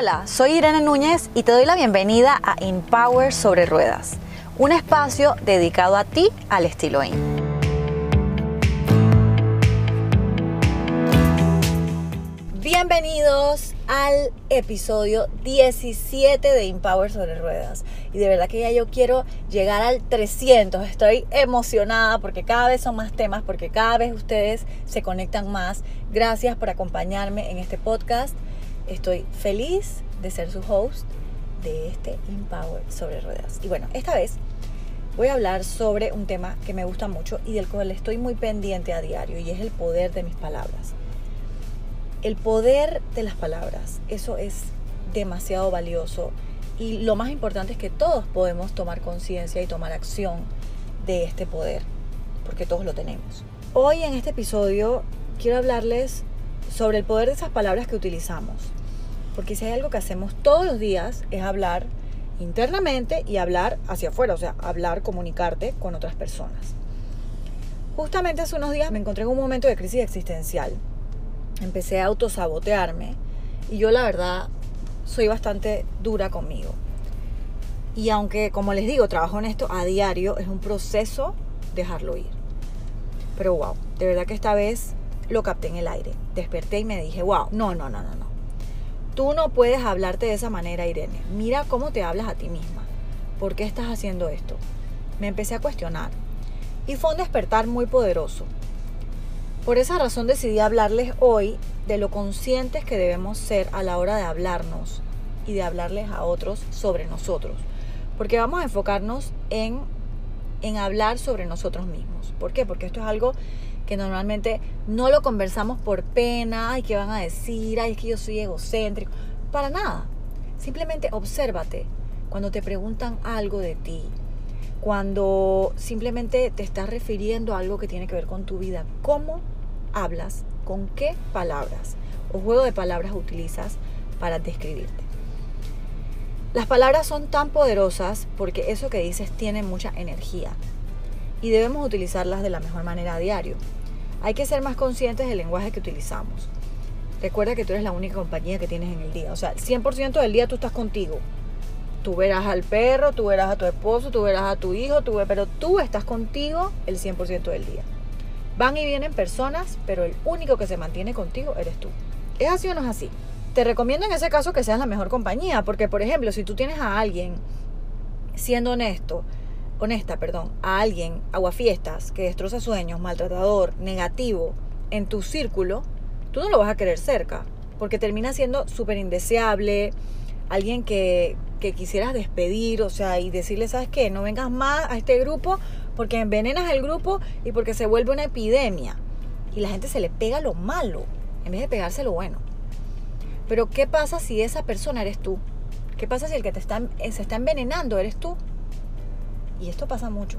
Hola, soy Irene Núñez y te doy la bienvenida a Empower sobre Ruedas, un espacio dedicado a ti al estilo IN. Bienvenidos al episodio 17 de Empower sobre Ruedas. Y de verdad que ya yo quiero llegar al 300. Estoy emocionada porque cada vez son más temas, porque cada vez ustedes se conectan más. Gracias por acompañarme en este podcast. Estoy feliz de ser su host de este Empower sobre ruedas. Y bueno, esta vez voy a hablar sobre un tema que me gusta mucho y del cual estoy muy pendiente a diario y es el poder de mis palabras. El poder de las palabras, eso es demasiado valioso y lo más importante es que todos podemos tomar conciencia y tomar acción de este poder, porque todos lo tenemos. Hoy en este episodio quiero hablarles sobre el poder de esas palabras que utilizamos. Porque si hay algo que hacemos todos los días es hablar internamente y hablar hacia afuera, o sea, hablar, comunicarte con otras personas. Justamente hace unos días me encontré en un momento de crisis existencial. Empecé a autosabotearme y yo la verdad soy bastante dura conmigo. Y aunque, como les digo, trabajo en esto a diario, es un proceso dejarlo ir. Pero wow, de verdad que esta vez lo capté en el aire. Desperté y me dije, wow, no, no, no, no, no. Tú no puedes hablarte de esa manera, Irene. Mira cómo te hablas a ti misma. ¿Por qué estás haciendo esto? Me empecé a cuestionar. Y fue un despertar muy poderoso. Por esa razón decidí hablarles hoy de lo conscientes que debemos ser a la hora de hablarnos y de hablarles a otros sobre nosotros. Porque vamos a enfocarnos en, en hablar sobre nosotros mismos. ¿Por qué? Porque esto es algo que normalmente no lo conversamos por pena, ay, ¿qué van a decir? Ay, es que yo soy egocéntrico. Para nada. Simplemente obsérvate cuando te preguntan algo de ti, cuando simplemente te estás refiriendo a algo que tiene que ver con tu vida. ¿Cómo hablas? ¿Con qué palabras o juego de palabras utilizas para describirte? Las palabras son tan poderosas porque eso que dices tiene mucha energía y debemos utilizarlas de la mejor manera a diario. Hay que ser más conscientes del lenguaje que utilizamos. Recuerda que tú eres la única compañía que tienes en el día. O sea, el 100% del día tú estás contigo. Tú verás al perro, tú verás a tu esposo, tú verás a tu hijo, tú pero tú estás contigo el 100% del día. Van y vienen personas, pero el único que se mantiene contigo eres tú. ¿Es así o no es así? Te recomiendo en ese caso que seas la mejor compañía, porque por ejemplo, si tú tienes a alguien, siendo honesto, honesta, perdón, a alguien, aguafiestas, que destroza sueños, maltratador, negativo, en tu círculo, tú no lo vas a querer cerca, porque termina siendo súper indeseable, alguien que, que quisieras despedir, o sea, y decirle, ¿sabes qué? No vengas más a este grupo porque envenenas el grupo y porque se vuelve una epidemia. Y la gente se le pega lo malo en vez de pegarse lo bueno. Pero ¿qué pasa si esa persona eres tú? ¿Qué pasa si el que te está, se está envenenando eres tú? Y esto pasa mucho.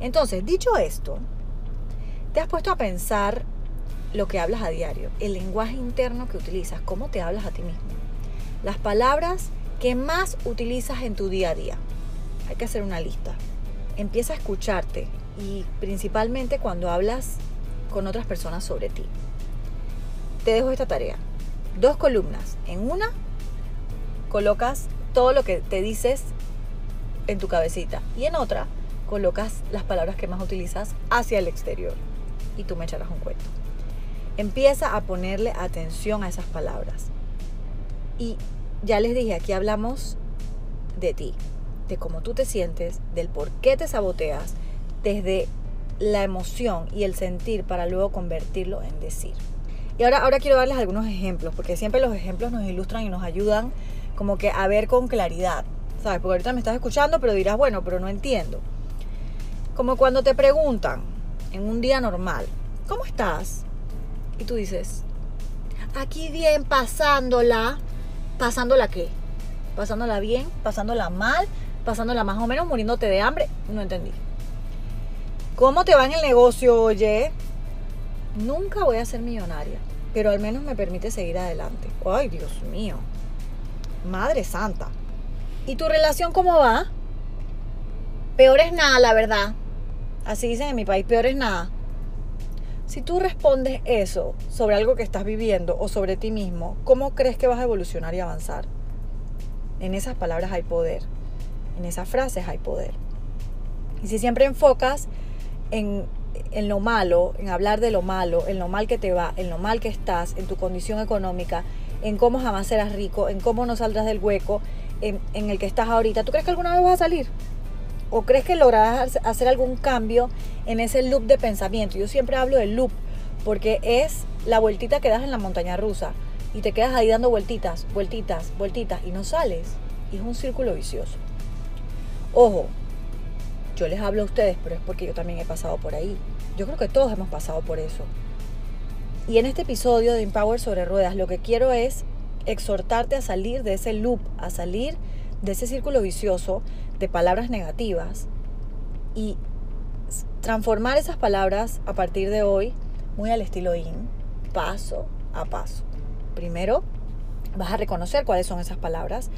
Entonces, dicho esto, te has puesto a pensar lo que hablas a diario, el lenguaje interno que utilizas, cómo te hablas a ti mismo, las palabras que más utilizas en tu día a día. Hay que hacer una lista. Empieza a escucharte y principalmente cuando hablas con otras personas sobre ti. Te dejo esta tarea. Dos columnas. En una colocas todo lo que te dices en tu cabecita. Y en otra, colocas las palabras que más utilizas hacia el exterior. Y tú me echarás un cuento. Empieza a ponerle atención a esas palabras. Y ya les dije, aquí hablamos de ti, de cómo tú te sientes, del por qué te saboteas, desde la emoción y el sentir para luego convertirlo en decir. Y ahora, ahora quiero darles algunos ejemplos, porque siempre los ejemplos nos ilustran y nos ayudan como que a ver con claridad ¿sabes? Porque ahorita me estás escuchando, pero dirás, bueno, pero no entiendo. Como cuando te preguntan en un día normal, ¿cómo estás? Y tú dices, aquí bien, pasándola. ¿Pasándola qué? ¿Pasándola bien? ¿Pasándola mal? ¿Pasándola más o menos? ¿Muriéndote de hambre? No entendí. ¿Cómo te va en el negocio, oye? Nunca voy a ser millonaria, pero al menos me permite seguir adelante. Ay, Dios mío. Madre Santa. ¿Y tu relación cómo va? Peor es nada, la verdad. Así dicen en mi país, peor es nada. Si tú respondes eso sobre algo que estás viviendo o sobre ti mismo, ¿cómo crees que vas a evolucionar y avanzar? En esas palabras hay poder, en esas frases hay poder. Y si siempre enfocas en, en, lo malo, en hablar de lo malo, en lo mal que te va, en lo mal que estás, en tu condición económica, en cómo jamás serás rico, en cómo no saldrás del hueco en, el que estás ahorita, ¿tú crees que alguna vez vas a salir? ¿O crees que lograrás hacer algún cambio en ese loop de pensamiento? Yo siempre hablo del loop porque es la vueltita que das en la montaña rusa y te quedas ahí dando vueltitas, vueltitas, vueltitas y no sales. Y es un círculo vicioso. Ojo, yo les hablo a ustedes, pero es porque yo también he pasado por ahí. Yo creo que todos hemos pasado por eso. Y en este episodio de Empower sobre ruedas, lo que quiero es exhortarte a salir de ese loop, a salir de ese círculo vicioso de palabras negativas y transformar esas palabras a partir de hoy muy al estilo IN, paso a paso. Primero vas a reconocer cuáles son esas palabras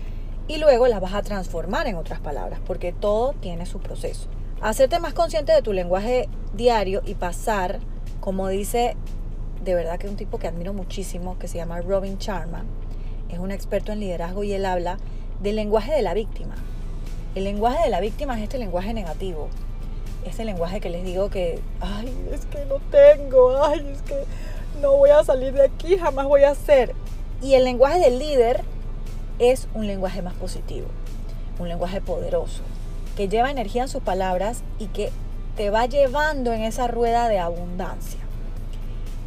y luego las vas a transformar en otras palabras, porque todo tiene su proceso. Hacerte más consciente de tu lenguaje diario y pasar, como dice de verdad que un tipo que admiro muchísimo, que se llama Robin Charma, es un experto en liderazgo y él habla del lenguaje de la víctima. El lenguaje de la víctima es este lenguaje negativo. Este lenguaje que les digo que, ay, es que no tengo, ay, es que no voy a salir de aquí, jamás voy a hacer. Y el lenguaje del líder es un lenguaje más positivo, un lenguaje poderoso, que lleva energía en sus palabras y que te va llevando en esa rueda de abundancia.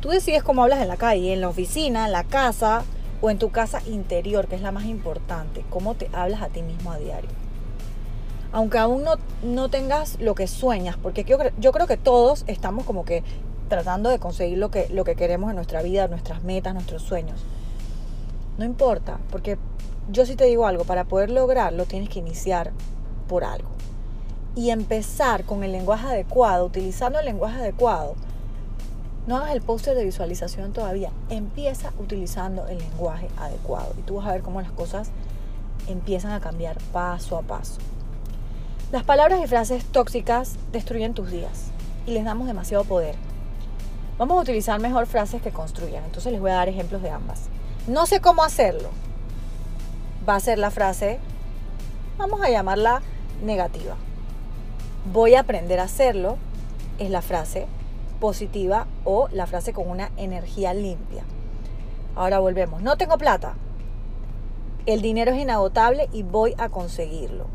Tú decides cómo hablas en la calle, en la oficina, en la casa o en tu casa interior, que es la más importante, cómo te hablas a ti mismo a diario aunque aún no, no tengas lo que sueñas, porque yo, creo que todos estamos como que tratando de conseguir lo que, lo que queremos en nuestra vida, nuestras metas, nuestros sueños. No importa, porque yo sí te digo algo, para poder lograrlo tienes que iniciar por algo. Y empezar con el lenguaje adecuado, utilizando el lenguaje adecuado. No hagas el póster de visualización todavía, empieza utilizando el lenguaje adecuado y tú vas a ver cómo las cosas empiezan a cambiar paso a paso. Las palabras y frases tóxicas destruyen tus días y les damos demasiado poder. Vamos a utilizar mejor frases que construyan, entonces les voy a dar ejemplos de ambas. No sé cómo hacerlo. Va a ser la frase, vamos a llamarla negativa. Voy a aprender a hacerlo es la frase positiva o la frase con una energía limpia. Ahora volvemos. No tengo plata. El dinero es inagotable y voy a conseguirlo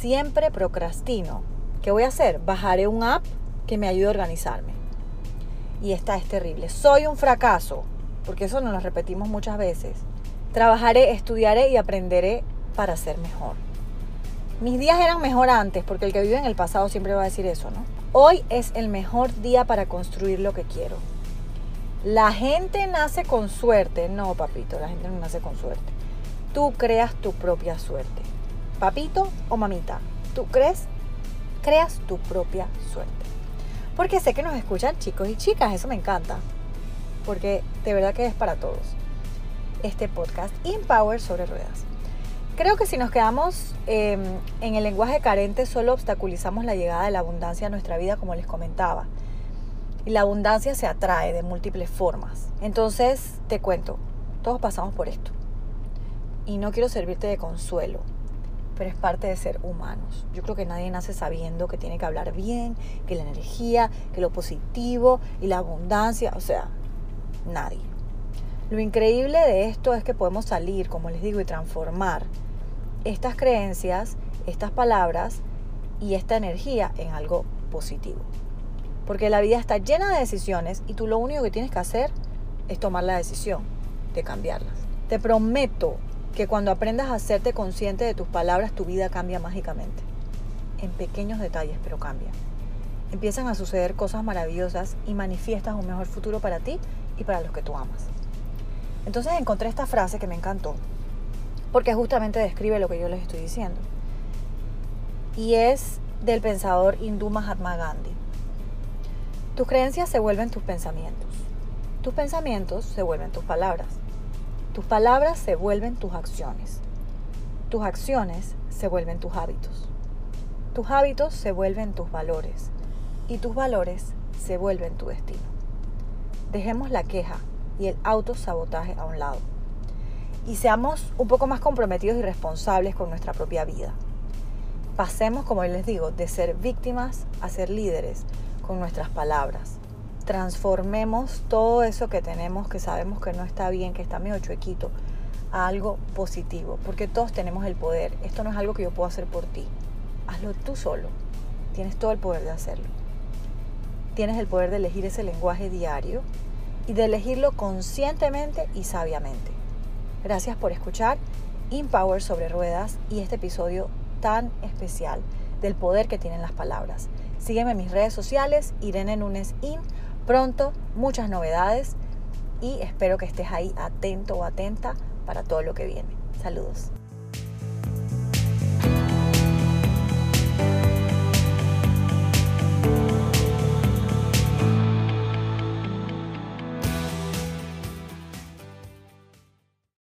siempre procrastino, ¿qué voy a hacer? Bajaré un app que me ayude a organizarme. Y esta es terrible. Soy un fracaso, porque eso nos lo repetimos muchas veces. Trabajaré, estudiaré y aprenderé para ser mejor. Mis días eran mejor antes, porque el que vive en el pasado siempre va a decir eso, ¿no? Hoy es el mejor día para construir lo que quiero. La gente nace con suerte. No, papito, la gente no nace con suerte. Tú creas tu propia suerte papito o mamita, tú crees, creas tu propia suerte. Porque sé que nos escuchan chicos y chicas, eso me encanta. Porque de verdad que es para todos. Este podcast Empower sobre ruedas. Creo que si nos quedamos em, en el lenguaje carente, solo obstaculizamos la llegada de la abundancia a nuestra vida, como les comentaba. Y la abundancia se atrae de múltiples formas. Entonces, te cuento, todos pasamos por esto. Y no quiero servirte de consuelo pero es parte de ser humanos. Yo creo que nadie nace sabiendo que tiene que hablar bien, que la energía, que lo positivo y la abundancia, o sea, nadie. Lo increíble de esto es que podemos salir, como les digo, y transformar estas creencias, estas palabras y esta energía en algo positivo. Porque la vida está llena de decisiones y tú lo único que tienes que hacer es tomar la decisión de cambiarlas. Te prometo que cuando aprendas a hacerte consciente de tus palabras, tu vida cambia mágicamente. En pequeños detalles, pero cambia. Empiezan a suceder cosas maravillosas y manifiestas un mejor futuro para ti y para los que tú amas. Entonces encontré esta frase que me encantó, porque justamente describe lo que yo les estoy diciendo. Y es del pensador hindú Mahatma Gandhi. Tus creencias se vuelven tus pensamientos. Tus pensamientos se vuelven tus palabras. Tus palabras se vuelven tus acciones. Tus acciones se vuelven tus hábitos. Tus hábitos se vuelven tus valores. Y tus valores se vuelven tu destino. Dejemos la queja y el autosabotaje a un lado. Y seamos un poco más comprometidos y responsables con nuestra propia vida. Pasemos, como les digo, de ser víctimas a ser líderes con nuestras palabras. Transformemos todo eso que tenemos, que sabemos que no está bien, que está medio chuequito, a algo positivo, porque todos tenemos el poder. Esto no es algo que yo puedo hacer por ti. Hazlo tú solo. Tienes todo el poder de hacerlo. Tienes el poder de elegir ese lenguaje diario y de elegirlo conscientemente y sabiamente. Gracias por escuchar Empower sobre ruedas y este episodio tan especial del poder que tienen las palabras. Sígueme en mis redes sociales, Irene Nunes In. Pronto, muchas novedades y espero que estés ahí atento o atenta para todo lo que viene. Saludos.